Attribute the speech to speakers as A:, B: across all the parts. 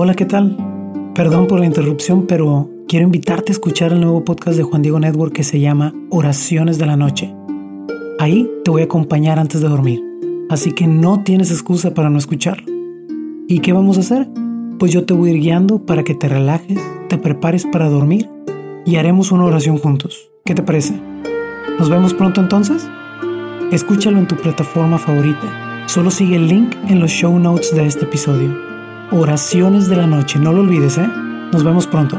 A: Hola, ¿qué tal? Perdón por la interrupción, pero quiero invitarte a escuchar el nuevo podcast de Juan Diego Network que se llama Oraciones de la Noche. Ahí te voy a acompañar antes de dormir, así que no tienes excusa para no escucharlo. ¿Y qué vamos a hacer? Pues yo te voy a ir guiando para que te relajes, te prepares para dormir y haremos una oración juntos. ¿Qué te parece? ¿Nos vemos pronto entonces? Escúchalo en tu plataforma favorita. Solo sigue el link en los show notes de este episodio. Oraciones de la noche. No lo olvides, ¿eh? Nos vemos pronto.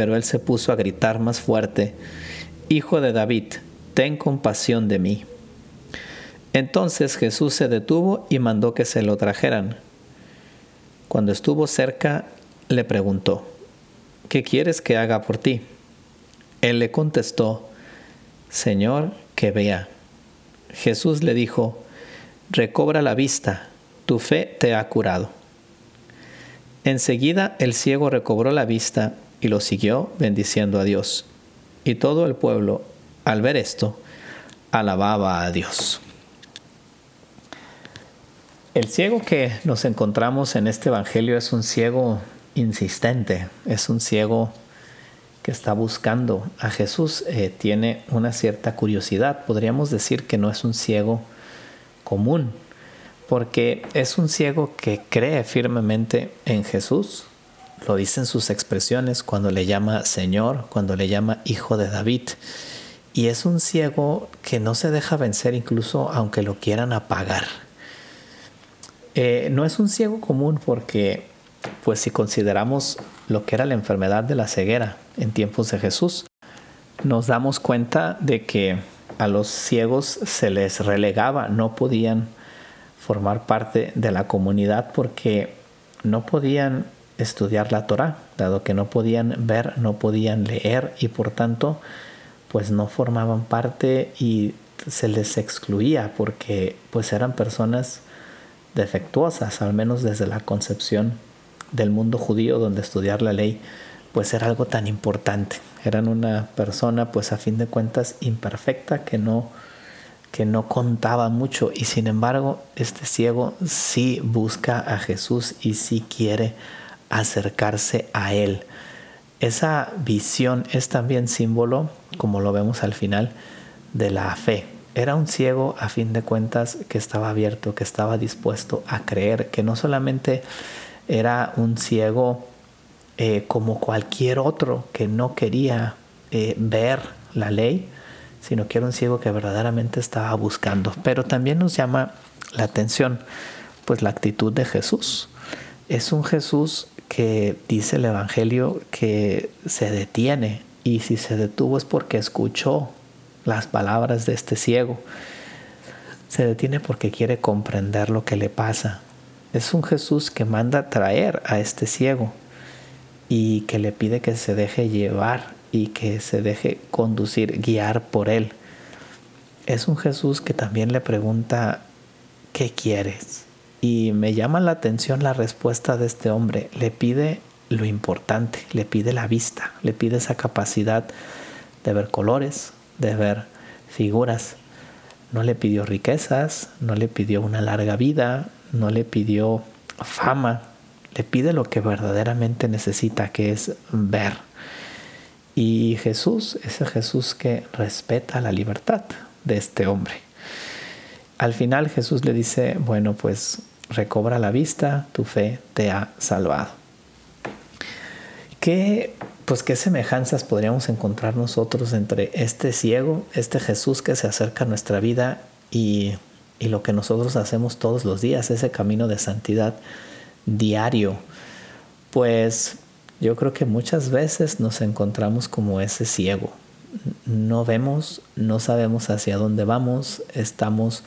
B: pero él se puso a gritar más fuerte, Hijo de David, ten compasión de mí. Entonces Jesús se detuvo y mandó que se lo trajeran. Cuando estuvo cerca, le preguntó, ¿qué quieres que haga por ti? Él le contestó, Señor, que vea. Jesús le dijo, recobra la vista, tu fe te ha curado. Enseguida el ciego recobró la vista y lo siguió bendiciendo a Dios. Y todo el pueblo, al ver esto, alababa a Dios. El ciego que nos encontramos en este Evangelio es un ciego insistente, es un ciego que está buscando a Jesús, eh, tiene una cierta curiosidad. Podríamos decir que no es un ciego común, porque es un ciego que cree firmemente en Jesús, lo dicen sus expresiones cuando le llama Señor, cuando le llama Hijo de David. Y es un ciego que no se deja vencer incluso aunque lo quieran apagar. Eh, no es un ciego común porque, pues si consideramos lo que era la enfermedad de la ceguera en tiempos de Jesús, nos damos cuenta de que a los ciegos se les relegaba, no podían formar parte de la comunidad porque no podían estudiar la Torah, dado que no podían ver, no podían leer y por tanto pues no formaban parte y se les excluía porque pues eran personas defectuosas, al menos desde la concepción del mundo judío donde estudiar la ley pues era algo tan importante. Eran una persona pues a fin de cuentas imperfecta que no que no contaba mucho y sin embargo este ciego sí busca a Jesús y sí quiere acercarse a Él. Esa visión es también símbolo, como lo vemos al final, de la fe. Era un ciego, a fin de cuentas, que estaba abierto, que estaba dispuesto a creer, que no solamente era un ciego eh, como cualquier otro que no quería eh, ver la ley, sino que era un ciego que verdaderamente estaba buscando. Pero también nos llama la atención, pues la actitud de Jesús. Es un Jesús que dice el Evangelio que se detiene y si se detuvo es porque escuchó las palabras de este ciego. Se detiene porque quiere comprender lo que le pasa. Es un Jesús que manda traer a este ciego y que le pide que se deje llevar y que se deje conducir, guiar por él. Es un Jesús que también le pregunta, ¿qué quieres? Y me llama la atención la respuesta de este hombre. Le pide lo importante, le pide la vista, le pide esa capacidad de ver colores, de ver figuras. No le pidió riquezas, no le pidió una larga vida, no le pidió fama, le pide lo que verdaderamente necesita, que es ver. Y Jesús es el Jesús que respeta la libertad de este hombre. Al final Jesús le dice, bueno, pues recobra la vista, tu fe te ha salvado. ¿Qué, pues, qué semejanzas podríamos encontrar nosotros entre este ciego, este Jesús que se acerca a nuestra vida y, y lo que nosotros hacemos todos los días, ese camino de santidad diario? Pues yo creo que muchas veces nos encontramos como ese ciego. No vemos, no sabemos hacia dónde vamos, estamos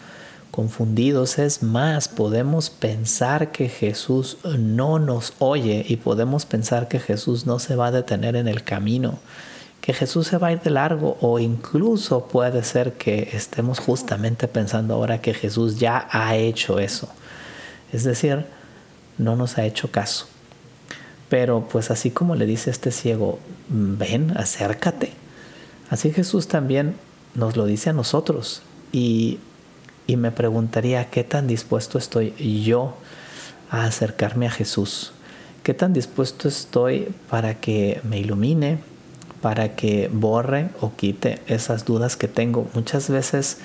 B: confundidos. Es más, podemos pensar que Jesús no nos oye y podemos pensar que Jesús no se va a detener en el camino, que Jesús se va a ir de largo o incluso puede ser que estemos justamente pensando ahora que Jesús ya ha hecho eso. Es decir, no nos ha hecho caso. Pero pues así como le dice este ciego, ven, acércate. Así Jesús también nos lo dice a nosotros. Y y me preguntaría qué tan dispuesto estoy yo a acercarme a Jesús. ¿Qué tan dispuesto estoy para que me ilumine, para que borre o quite esas dudas que tengo? Muchas veces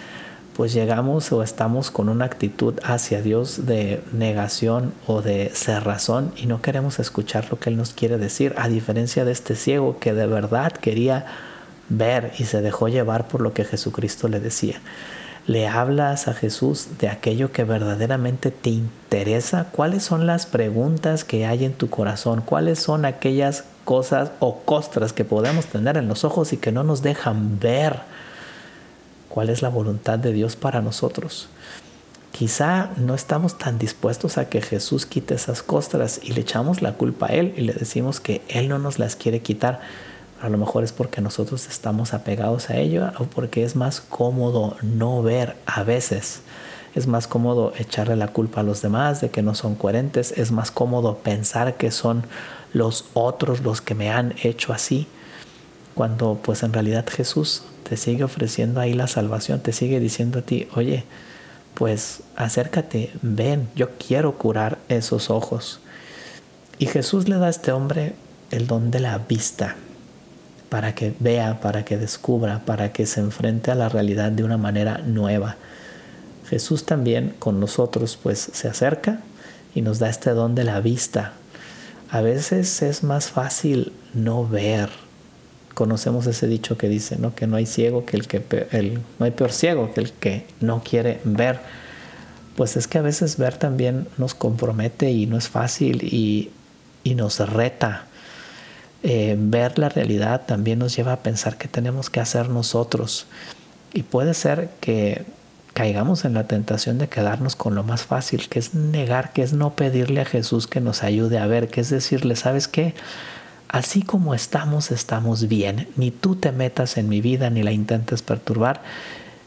B: pues llegamos o estamos con una actitud hacia Dios de negación o de cerrazón y no queremos escuchar lo que Él nos quiere decir, a diferencia de este ciego que de verdad quería ver y se dejó llevar por lo que Jesucristo le decía le hablas a Jesús de aquello que verdaderamente te interesa, cuáles son las preguntas que hay en tu corazón, cuáles son aquellas cosas o costras que podemos tener en los ojos y que no nos dejan ver cuál es la voluntad de Dios para nosotros. Quizá no estamos tan dispuestos a que Jesús quite esas costras y le echamos la culpa a Él y le decimos que Él no nos las quiere quitar a lo mejor es porque nosotros estamos apegados a ello o porque es más cómodo no ver a veces. Es más cómodo echarle la culpa a los demás de que no son coherentes. Es más cómodo pensar que son los otros los que me han hecho así. Cuando pues en realidad Jesús te sigue ofreciendo ahí la salvación, te sigue diciendo a ti, oye, pues acércate, ven, yo quiero curar esos ojos. Y Jesús le da a este hombre el don de la vista para que vea, para que descubra, para que se enfrente a la realidad de una manera nueva. Jesús también con nosotros pues se acerca y nos da este don de la vista. A veces es más fácil no ver. Conocemos ese dicho que dice, ¿no? que no hay ciego que el que no hay peor ciego que el que no quiere ver. Pues es que a veces ver también nos compromete y no es fácil y, y nos reta eh, ver la realidad también nos lleva a pensar qué tenemos que hacer nosotros. Y puede ser que caigamos en la tentación de quedarnos con lo más fácil, que es negar, que es no pedirle a Jesús que nos ayude a ver, que es decirle, ¿sabes qué? Así como estamos, estamos bien. Ni tú te metas en mi vida, ni la intentes perturbar,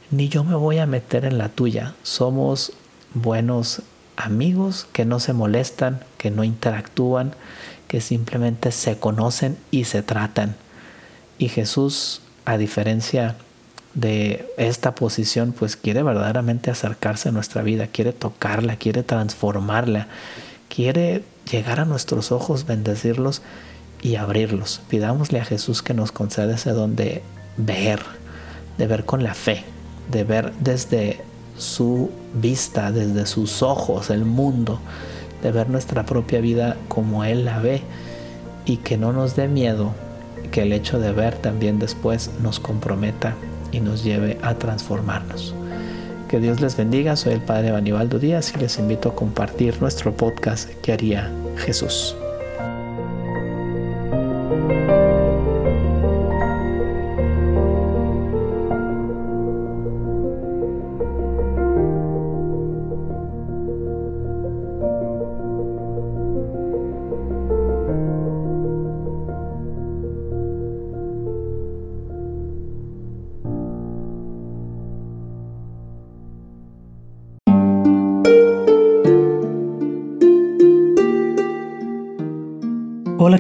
B: ni yo me voy a meter en la tuya. Somos buenos amigos que no se molestan, que no interactúan, que simplemente se conocen y se tratan. Y Jesús, a diferencia de esta posición, pues quiere verdaderamente acercarse a nuestra vida, quiere tocarla, quiere transformarla, quiere llegar a nuestros ojos, bendecirlos y abrirlos. Pidámosle a Jesús que nos conceda ese don de ver, de ver con la fe, de ver desde su vista, desde sus ojos el mundo de ver nuestra propia vida como Él la ve y que no nos dé miedo que el hecho de ver también después nos comprometa y nos lleve a transformarnos. Que Dios les bendiga, soy el Padre Banibaldo Díaz y les invito a compartir nuestro podcast que haría Jesús.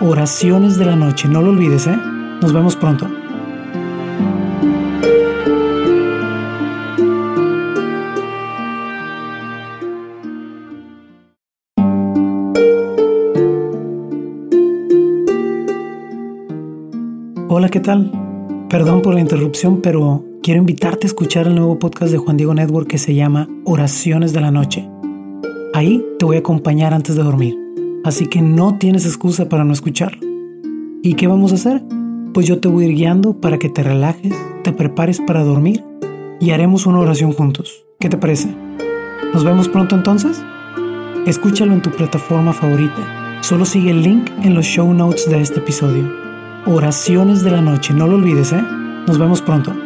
A: Oraciones de la noche, no lo olvides, ¿eh? Nos vemos pronto. Hola, ¿qué tal? Perdón por la interrupción, pero quiero invitarte a escuchar el nuevo podcast de Juan Diego Network que se llama Oraciones de la Noche. Ahí te voy a acompañar antes de dormir, así que no tienes excusa para no escucharlo. ¿Y qué vamos a hacer? Pues yo te voy a ir guiando para que te relajes, te prepares para dormir y haremos una oración juntos. ¿Qué te parece? ¿Nos vemos pronto entonces? Escúchalo en tu plataforma favorita. Solo sigue el link en los show notes de este episodio. Oraciones de la noche, no lo olvides, ¿eh? Nos vemos pronto.